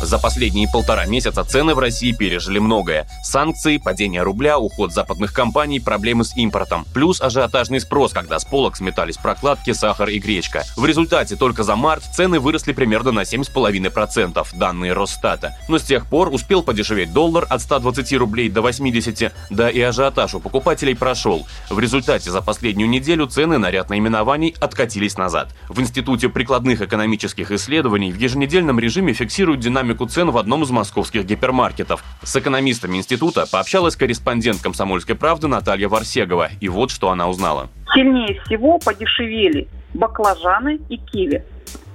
За последние полтора месяца цены в России пережили многое. Санкции, падение рубля, уход западных компаний, проблемы с импортом. Плюс ажиотажный спрос, когда с полок сметались прокладки, сахар и гречка. В результате только за март цены выросли примерно на 7,5%, данные Росстата. Но с тех пор успел подешеветь доллар от 120 рублей до 80, да и ажиотаж у покупателей прошел. В результате за последнюю неделю цены на ряд наименований откатились назад. В Институте прикладных экономических исследований в еженедельном режиме фиксируют динамику динамику цен в одном из московских гипермаркетов. С экономистами института пообщалась корреспондент «Комсомольской правды» Наталья Варсегова. И вот что она узнала. Сильнее всего подешевели баклажаны и киви.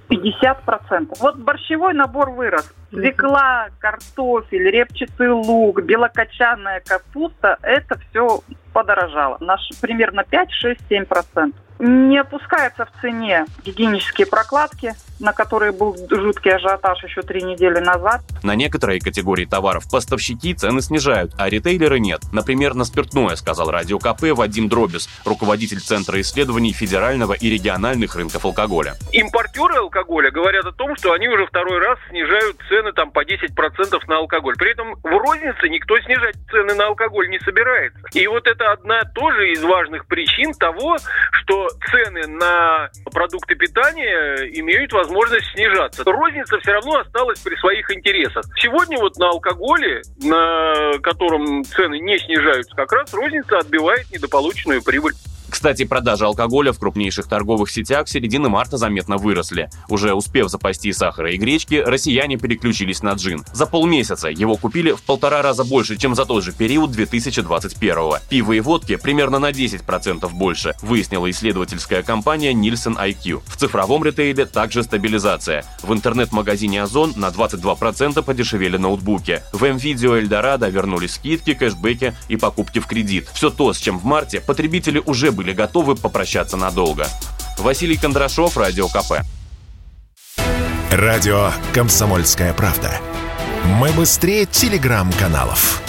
50%. Вот борщевой набор вырос. Свекла, картофель, репчатый лук, белокочанная капуста – это все подорожало. Наш примерно 5, 6, 7%. Не опускаются в цене гигиенические прокладки, на которые был жуткий ажиотаж еще три недели назад. На некоторые категории товаров поставщики цены снижают, а ритейлеры нет. Например, на спиртное, сказал Радио КП Вадим Дробис, руководитель Центра исследований федерального и региональных рынков алкоголя. Импортеры алкоголя говорят о том, что они уже второй раз снижают цены там по 10% на алкоголь. При этом в рознице никто снижать цены на алкоголь не собирается. И вот это одна тоже из важных причин того, что цены на продукты питания имеют возможность снижаться. Розница все равно осталась при своих интересах. Сегодня вот на алкоголе, на котором цены не снижаются, как раз розница отбивает недополученную прибыль. Кстати, продажи алкоголя в крупнейших торговых сетях середины марта заметно выросли. Уже успев запасти сахара и гречки, россияне переключились на джин. За полмесяца его купили в полтора раза больше, чем за тот же период 2021 -го. Пиво и водки примерно на 10% больше, выяснила исследовательская компания Nielsen IQ. В цифровом ритейле также стабилизация. В интернет-магазине Озон на 22% подешевели ноутбуки. В МВидео Эльдорадо вернулись скидки, кэшбэки и покупки в кредит. Все то, с чем в марте потребители уже были готовы попрощаться надолго. Василий Кондрашов, Радио КП. Радио «Комсомольская правда». Мы быстрее телеграм-каналов.